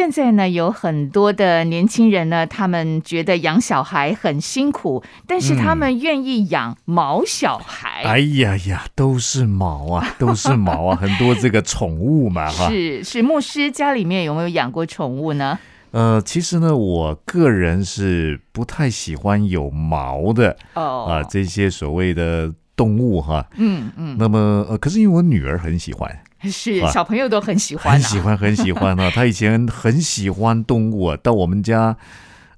现在呢，有很多的年轻人呢，他们觉得养小孩很辛苦，但是他们愿意养毛小孩。哎呀呀，都是毛啊，都是毛啊，很多这个宠物嘛，哈。是是，牧师家里面有没有养过宠物呢？呃，其实呢，我个人是不太喜欢有毛的哦啊，这些所谓的动物哈。嗯嗯，那么呃，可是因为我女儿很喜欢，是啊小朋友都很喜欢、啊，很喜欢，很喜欢啊。他以前很喜欢动物啊，到我们家，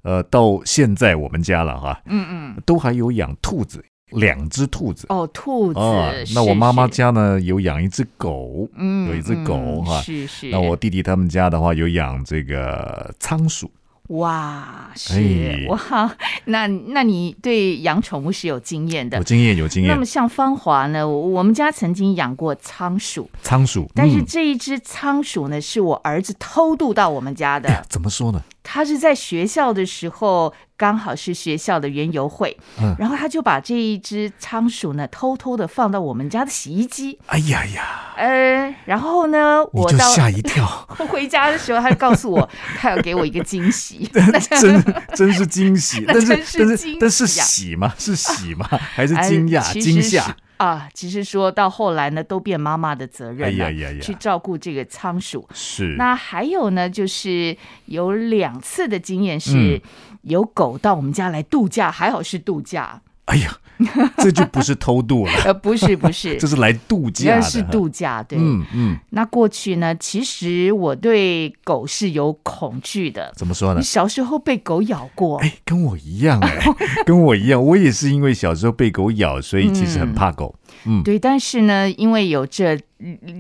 呃，到现在我们家了哈，嗯嗯，都还有养兔子，两只兔子。哦，兔子。啊，是那我妈妈家呢有养一只狗，嗯有一只狗嗯哈是是。那我弟弟他们家的话有养这个仓鼠，哇，是、哎哇，那那你对养宠物是有经验的有。经验有经验那么。像芳华呢，我我们家曾经养过仓鼠，仓鼠，但是嗯这一只仓鼠呢，是我儿子偷渡到我们家的。怎么说呢？他是在学校的时候，刚好是学校的园游会，嗯然后他就把这一只仓鼠呢，偷偷的放到我们家的洗衣机。哎呀呀，呃，然后呢，我就我吓一跳，我回家的时候，他就告诉我，他要给我一个惊喜。真真是惊喜，那但是真是惊但是但是喜吗？是喜吗？还是哎惊讶、惊吓？啊，其实说到后来呢，都变妈妈的责任了，哎呀呀呀。去照顾这个仓鼠。是。那还有呢，就是有两次的经验是嗯。有狗到我们家来度假，还好是度假，哎呀，这就不是偷渡了，呃，不是不是，这是来度假是度假，对。嗯嗯，那过去呢，其实我对狗是有恐惧的。怎么说呢你？小时候被狗咬过，哎，跟我一样哎，跟我一样，我也是因为小时候被狗咬，所以其实很怕狗。嗯，对，但是呢，因为有这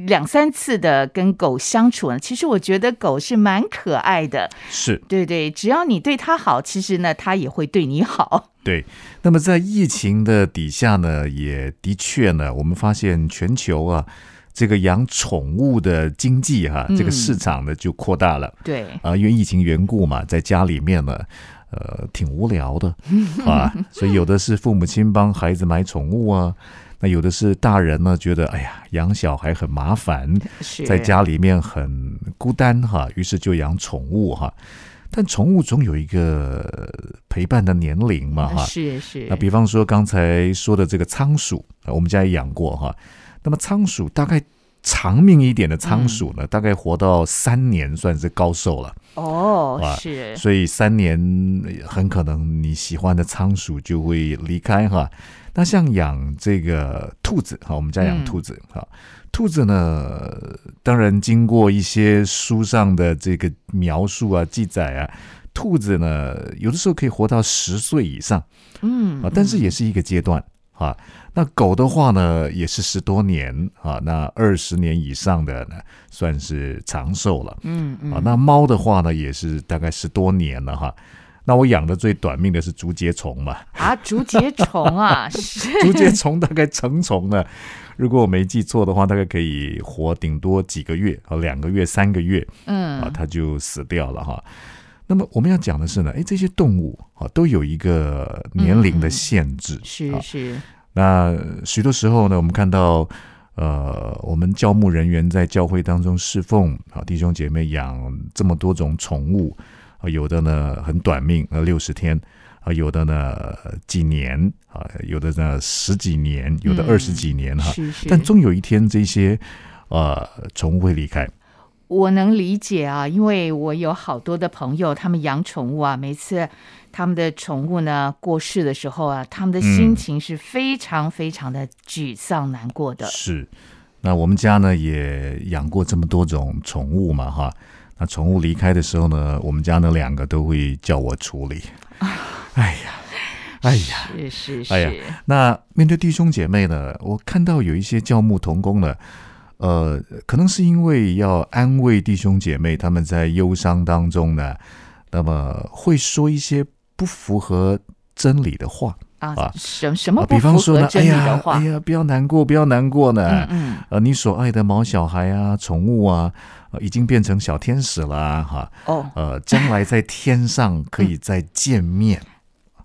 两三次的跟狗相处呢，其实我觉得狗是蛮可爱的。是对对，只要你对它好，其实呢，它也会对你好。对。那么在疫情的底下呢，也的确呢，我们发现全球啊，这个养宠物的经济哈、这个市场呢就扩大了。对，啊，因为疫情缘故嘛，在家里面呢，呃，挺无聊的 啊，所以有的是父母亲帮孩子买宠物啊，那有的是大人呢觉得，哎呀，养小孩很麻烦，在家里面很孤单哈，于是就养宠物哈。但宠物总有一个陪伴的年龄嘛哈，是是那比方说刚才说的这个仓鼠，啊我们家也养过哈。那么仓鼠大概长命一点的仓鼠呢，大概活到三年算是高寿了。哦哇，是所以三年呃很可能你喜欢的仓鼠就会离开哈。那像养这个兔子哈，我们家养兔子哈，兔子呢，当然经过一些书上的这个描述啊、记载啊，兔子呢有的时候可以活到十岁以上嗯啊，但是也是一个阶段啊。那狗的话呢，也是十多年啊，那二十年以上的呢，算是长寿了。嗯嗯啊，那猫的话呢，也是大概十多年了哈。那我养的最短命的是竹节虫嘛，啊，竹节虫啊，是。竹节虫大概成虫呢，如果我没记错的话，大概可以活顶多几个月啊，两个月、三个月嗯。啊，嗯它就死掉了哈。那么我们要讲的是呢，哎，这些动物啊都有一个年龄的限制，啊。是是。那许多时候呢，我们看到，呃，我们教牧人员在教会当中侍奉啊，弟兄姐妹养这么多种宠物啊，有的呢很短命，呃，六十天啊，有的呢几年啊，有的呢十几年，有的嗯二十几年哈、但终有一天，这些呃宠物会离开。我能理解啊，因为我有好多的朋友，他们养宠物啊，每次他们的宠物呢过世的时候啊，他们的心嗯情是非常非常的沮丧难过的。是，那我们家呢也养过这么多种宠物嘛哈。那宠物离开的时候呢，我们家那两个都会叫我处理。哎呀，哎呀，是是是，哎呀那面对弟兄姐妹呢，我看到有一些教牧同工呢，呃，可能是因为要安慰弟兄姐妹，他们在忧伤当中呢，那么会说一些不符合真理的话啊啊，什什么啊不符比方说呢，哎合真理的呀，话哎？呀，不要难过，不要难过呢。嗯嗯呃，你所爱的毛小孩啊、宠物啊，呃已经变成小天使了啊哈。哦呃，将来在天上可以再见面。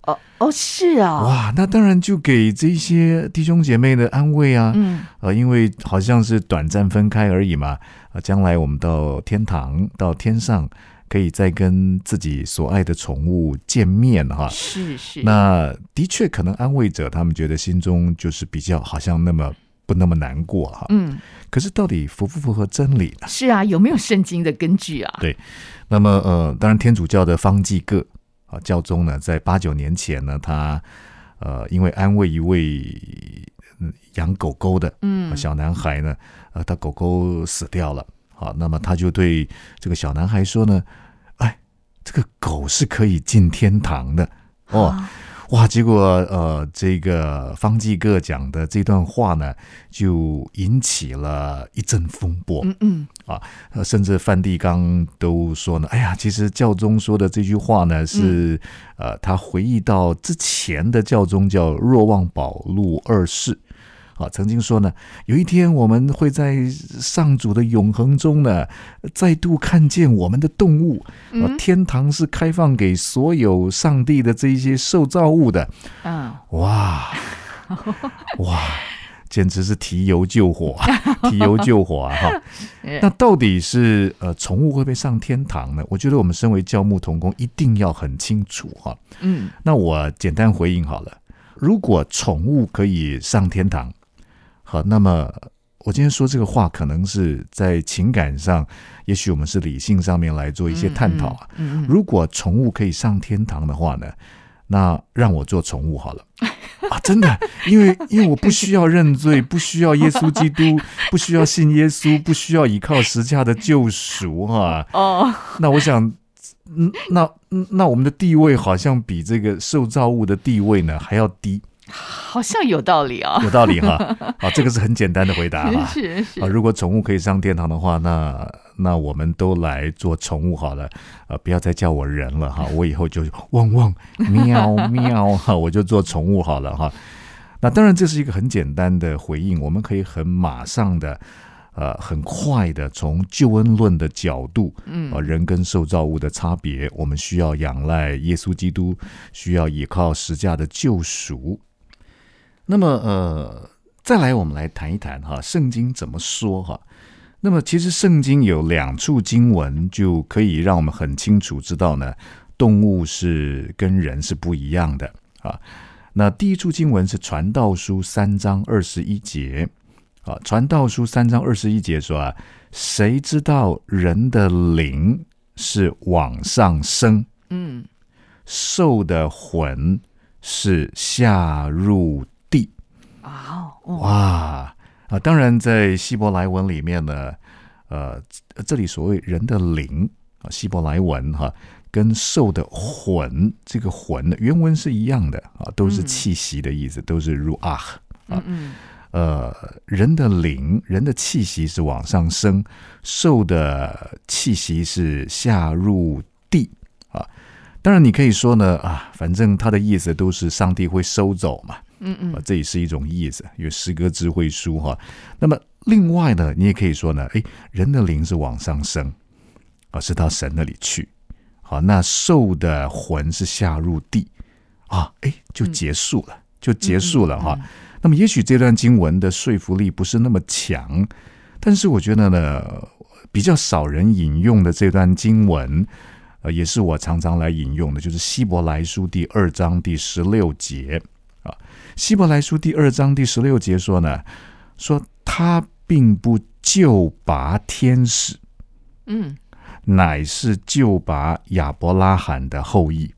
哦哦，是啊，哇，那当然就给这些弟兄姐妹的安慰啊。嗯呃，因为好像是短暂分开而已嘛。呃，将来我们到天堂、到天上，可以再跟自己所爱的宠物见面哈。是是，那的确可能安慰者他们觉得心中就是比较好像那么不那么难过哈。嗯可是到底符不符合真理呢？是啊，有没有圣经的根据啊？对那么呃，当然天主教的方济各啊教宗呢，在八九年前呢，他呃因为安慰一位嗯养狗狗的嗯小男孩呢，呃，他狗狗死掉了，好，那么他就对这个小男孩说呢，哎，这个狗是可以进天堂的哦。啊哇！结果呃，这个方济各讲的这段话呢，就引起了一阵风波。嗯嗯啊，甚至梵蒂冈都说呢，哎呀，其实教宗说的这句话呢，是、呃，他回忆到之前的教宗叫若望保禄二世。啊，曾经说呢，有一天我们会在上主的永恒中呢，再度看见我们的动物。天堂是开放给所有上帝的这一些受造物的。嗯，哇 哇，简直是提油救火，提油救火啊！哈，那到底是呃宠物会不会上天堂呢？我觉得我们身为教牧童工一定要很清楚哈。嗯那我简单回应好了，如果宠物可以上天堂，好，那么我今天说这个话，可能是在情感上，也许我们是理性上面来做一些探讨啊。嗯嗯如果宠物可以上天堂的话呢，那让我做宠物好了啊！真的，因为因为我不需要认罪，不需要耶稣基督，不需要信耶稣，不需要依靠十架的救赎哈、哦，那我想，嗯，那嗯那我们的地位好像比这个受造物的地位呢还要低，好像有道理啊。有道理哈。好，这个是很简单的回答 哈。是是啊，如果宠物可以上天堂的话，那那我们都来做宠物好了，呃，不要再叫我人了哈，我以后就汪汪喵喵哈，我就做宠物好了哈。那当然，这是一个很简单的回应，我们可以很马上的，呃，很快的从救恩论的角度，嗯啊，人跟受造物的差别，我们需要仰赖耶稣基督，需要依靠十架的救赎。那么，呃，再来，我们来谈一谈哈，圣经怎么说哈？那么，其实圣经有两处经文就可以让我们很清楚知道呢，动物是跟人是不一样的啊。那第一处经文是《传道书》三章二十一节啊，《传道书》三章二十一节说啊，谁知道人的灵是往上升，嗯兽的魂是下入地？啊哦哇啊！当然，在希伯来文里面呢，呃，这里所谓人的灵啊，希伯来文哈、跟兽的魂，这个魂的原文是一样的啊，都是嗯气息的意思，都是 ruach。嗯嗯呃，人的灵，人的气息是往上升，兽的气息是下入地啊。当然，你可以说呢啊，反正他的意思都是上帝会收走嘛，嗯嗯啊，这也是一种意思，有诗歌智慧书哈。那么另外呢，你也可以说呢，诶，人的灵是往上升，啊，是到神那里去。好，那兽的魂是下入地啊，诶，就结束了，就结束了哈。那么也许这段经文的说服力不是那么强，但是我觉得呢，比较少人引用的这段经文，呃，也是我常常来引用的，就是希伯来书第二章第十六节啊。希伯来书第二章第十六节说呢，说他并不救拔天使，嗯乃是救拔亚伯拉罕的后裔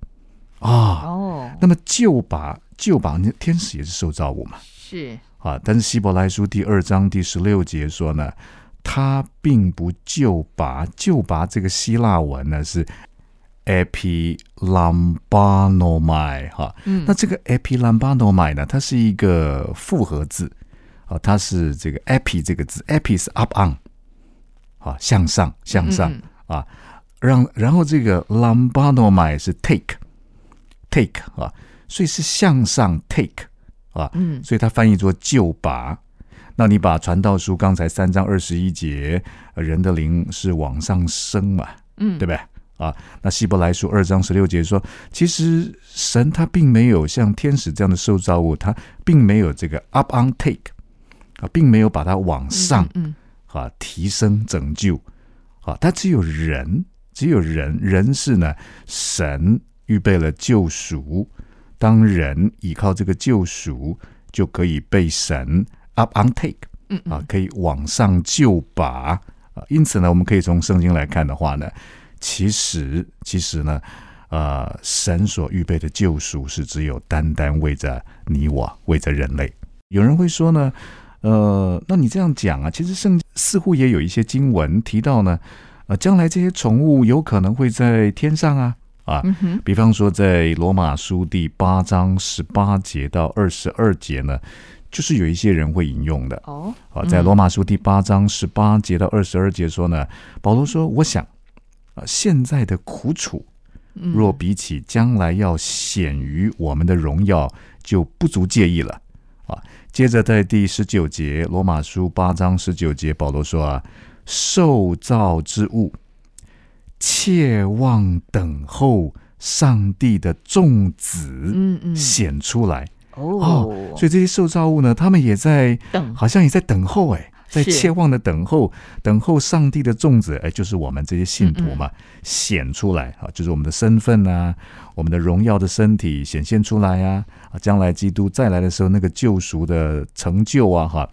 啊。哦那么救拔救拔，那天使也是受造物嘛。是啊，但是希伯来书第二章第十六节说呢，他并不救拔，救拔这个希腊文呢是 epilambanomai 哈，嗯。那这个 epilambanomai 呢，它是一个复合字啊，它是这个 epi 这个字，epi 是 up on 好，向上向上嗯。啊，让然后这个 lambanomai 是 take take 啊，所以是向上 take 啊，嗯。所以它翻译作就拔。那你把传道书刚才三章二十一节，呃人的灵是往上升嘛，嗯，对不对？啊，那希伯来书二章十六节说，其实神他并没有像天使这样的受造物，他并没有这个 up on take 啊，并没有把它往上嗯啊提升拯救啊，他只有人，只有人，人是呢神预备了救赎，当人依靠这个救赎，就可以被神 up on take 嗯啊，可以往上救拔啊。因此呢，我们可以从圣经来看的话呢，其实其实呢，呃，神所预备的救赎是只有单单为着你我，为着人类。有人会说呢，呃，那你这样讲啊，其实圣似乎也有一些经文提到呢，呃，将来这些宠物有可能会在天上啊啊，比方说在罗马书第八章十八节到二十二节呢，就是有一些人会引用的。哦，啊，在罗马书第八章十八节到二十二节说呢，保罗说：“我想啊，现在的苦楚，嗯。若比起将来要显于我们的荣耀，就不足介意了。”啊，接着在第十九节，罗马书八章十九节，保罗说啊：“受造之物，切望等候上帝的众子显出来。”哦，所以这些受造物呢，他们也在等。好像也在等候，哎，在切望的等候，等候上帝的种子，哎，就是我们这些信徒嘛，显出来啊，就是我们的身份啊，我们的荣耀的身体显现出来啊，啊，将来基督再来的时候，那个救赎的成就啊，哈，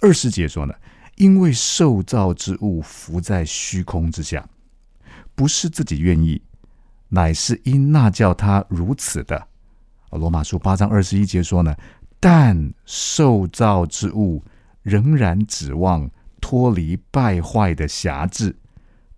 二十节说呢，因为受造之物浮在虚空之下，不是自己愿意，乃是因那叫他如此的。罗马书八章二十一节说呢，但受造之物仍然指望脱离败坏的辖制，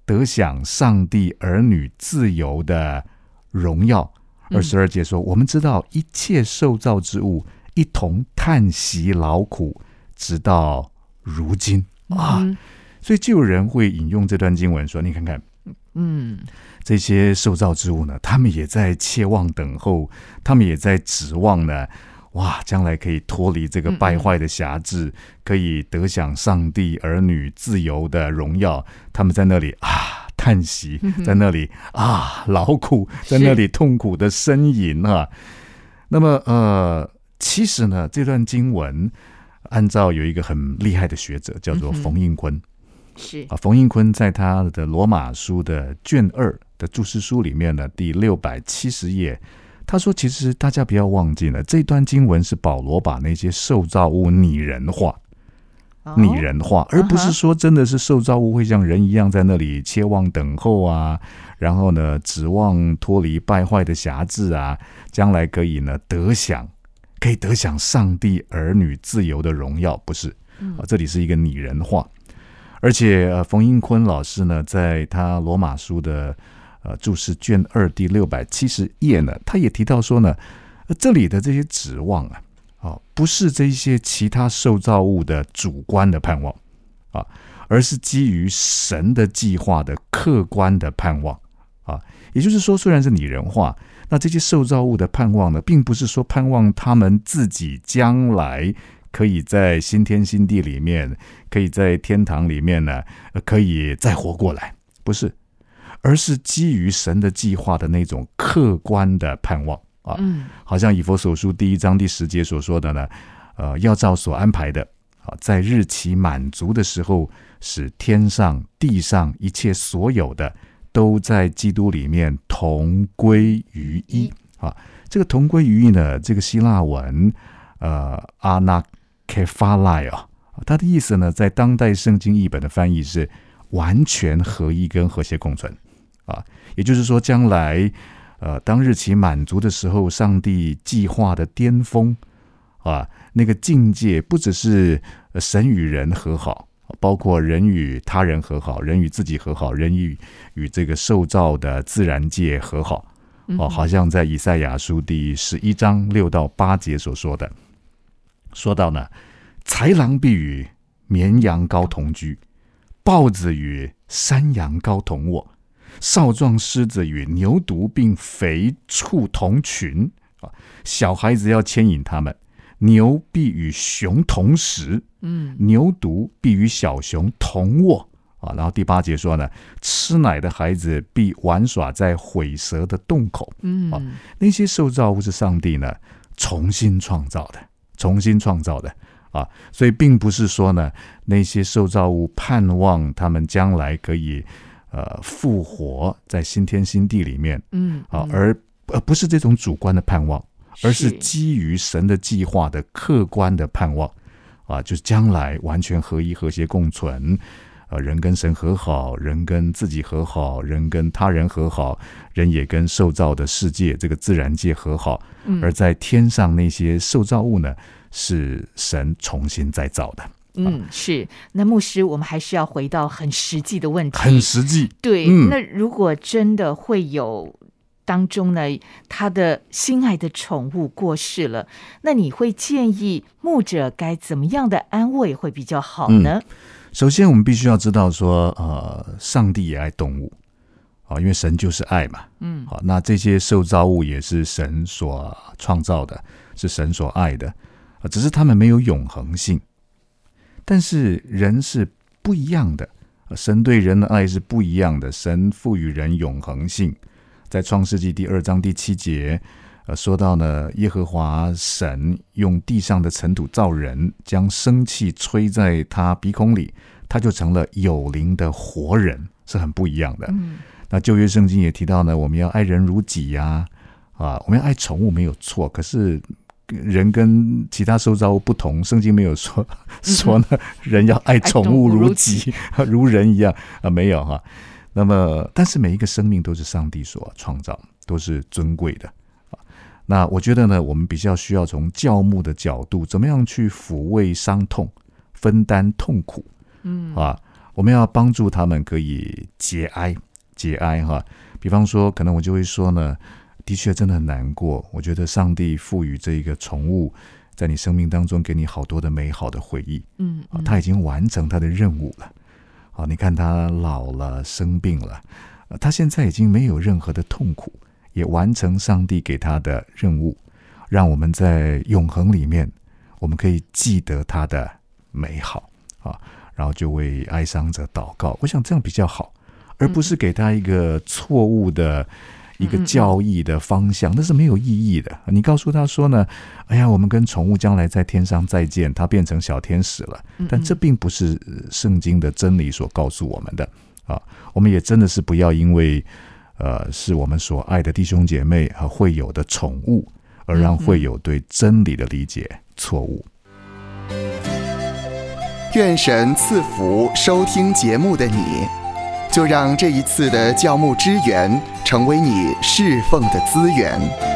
得享上帝儿女自由的荣耀。嗯二十二节说，我们知道一切受造之物一同叹息劳苦，直到如今啊。嗯所以就有人会引用这段经文说：“你看看，嗯这些受造之物呢，他们也在切望等候，他们也在指望呢，哇，将来可以脱离这个败坏的辖制，可以得享上帝儿女自由的荣耀。他们在那里啊叹息，在那里啊劳苦，在那里痛苦的呻吟啊。那么呃，其实呢，这段经文按照有一个很厉害的学者叫做冯应坤。是啊，冯应坤在他的罗马书的卷二的注释书里面呢，第六百七十页，他说，其实大家不要忘记了，这段经文是保罗把那些受造物拟人化，拟人化，而不是说真的是受造物会像人一样在那里切望等候啊，然后呢，指望脱离败坏的辖制啊，将来可以呢得享，可以得享上帝儿女自由的荣耀，不是。啊，这里是一个拟人化。而且，呃，冯英坤老师呢，在他罗马书的呃注释卷二第六百七十页呢，他也提到说呢，这里的这些指望啊，啊，不是这些其他受造物的主观的盼望啊，而是基于神的计划的客观的盼望啊。也就是说，虽然是拟人化，那这些受造物的盼望呢，并不是说盼望他们自己将来。可以在新天新地里面，可以在天堂里面呢，可以再活过来，不是，而是基于神的计划的那种客观的盼望啊。嗯，好像以佛所书第一章第十节所说的呢，呃，要照所安排的啊，在日期满足的时候，使天上地上一切所有的都在基督里面同归于一啊。这个同归于一呢，这个希腊文呃阿那。k e f a l a 啊，它的意思呢，在当代圣经译本的翻译是完全合一跟和谐共存啊，也就是说，将来呃，当日期满足的时候，上帝计划的巅峰啊，那个境界不只是神与人和好，包括人与他人和好，人与自己和好，人与与这个受造的自然界和好哦，好像在以赛亚书第十一章六到八节所说的。说到呢，豺狼必与绵羊羔同居，豹子与山羊羔同卧，少壮狮子与牛犊并肥畜同群啊。小孩子要牵引他们，牛必与熊同食，嗯，牛犊必与小熊同卧啊。然后第八节说呢，吃奶的孩子必玩耍在毁蛇的洞口。嗯啊，那些受造物是上帝呢重新创造的，重新创造的啊。所以并不是说呢，那些受造物盼望他们将来可以呃复活在新天新地里面，嗯，啊，而而不是这种主观的盼望。而是是基于神的计划的客观的盼望，啊，就是将来完全合一、和谐共存，啊，人跟神和好，人跟自己和好，人跟他人和好，人也跟受造的世界这个自然界和好。嗯而在天上那些受造物呢，是神重新再造的，嗯，是。那牧师，我们还是要回到很实际的问题，很实际。对。嗯那如果真的会有当中呢，他的心爱的宠物过世了，那你会建议牧者该怎么样的安慰会比较好呢？首先，我们必须要知道说，呃，上帝也爱动物啊，因为神就是爱嘛。嗯，好，那这些受造物也是神所创造的，是神所爱的啊，只是他们没有永恒性。但是人是不一样的，呃神对人的爱是不一样的，神赋予人永恒性。在创世纪第二章第七节，呃，说到呢，耶和华神用地上的尘土造人，将生气吹在他鼻孔里，他就成了有灵的活人，是很不一样的。嗯那旧约圣经也提到呢，我们要爱人如己呀、啊，我们要爱宠物没有错，可是人跟其他受造物不同，圣经没有说 说呢，人要爱宠物如己，如人一样啊，没有哈、那么，但是每一个生命都是上帝所创造，都是尊贵的啊。那我觉得呢，我们比较需要从教牧的角度，怎么样去抚慰伤痛，分担痛苦，嗯啊，我们要帮助他们可以节哀，节哀哈。比方说，可能我就会说呢，的确真的很难过。我觉得上帝赋予这一个宠物在你生命当中给你好多的美好的回忆嗯啊，他已经完成他的任务了啊。你看他老了，生病了，呃他现在已经没有任何的痛苦，也完成上帝给他的任务，让我们在永恒里面，我们可以记得他的美好啊。然后就为哀伤者祷告。我想这样比较好，而不是给他一个错误的一个教义的方向，那是没有意义的。你告诉他说呢，哎呀，我们跟宠物将来在天上再见，它变成小天使了，但这并不是呃圣经的真理所告诉我们的啊。我们也真的是不要因为呃是我们所爱的弟兄姐妹和会友的宠物，而让会友对真理的理解错误。愿神赐福收听节目的你，就让这一次的教牧支援成为你侍奉的资源。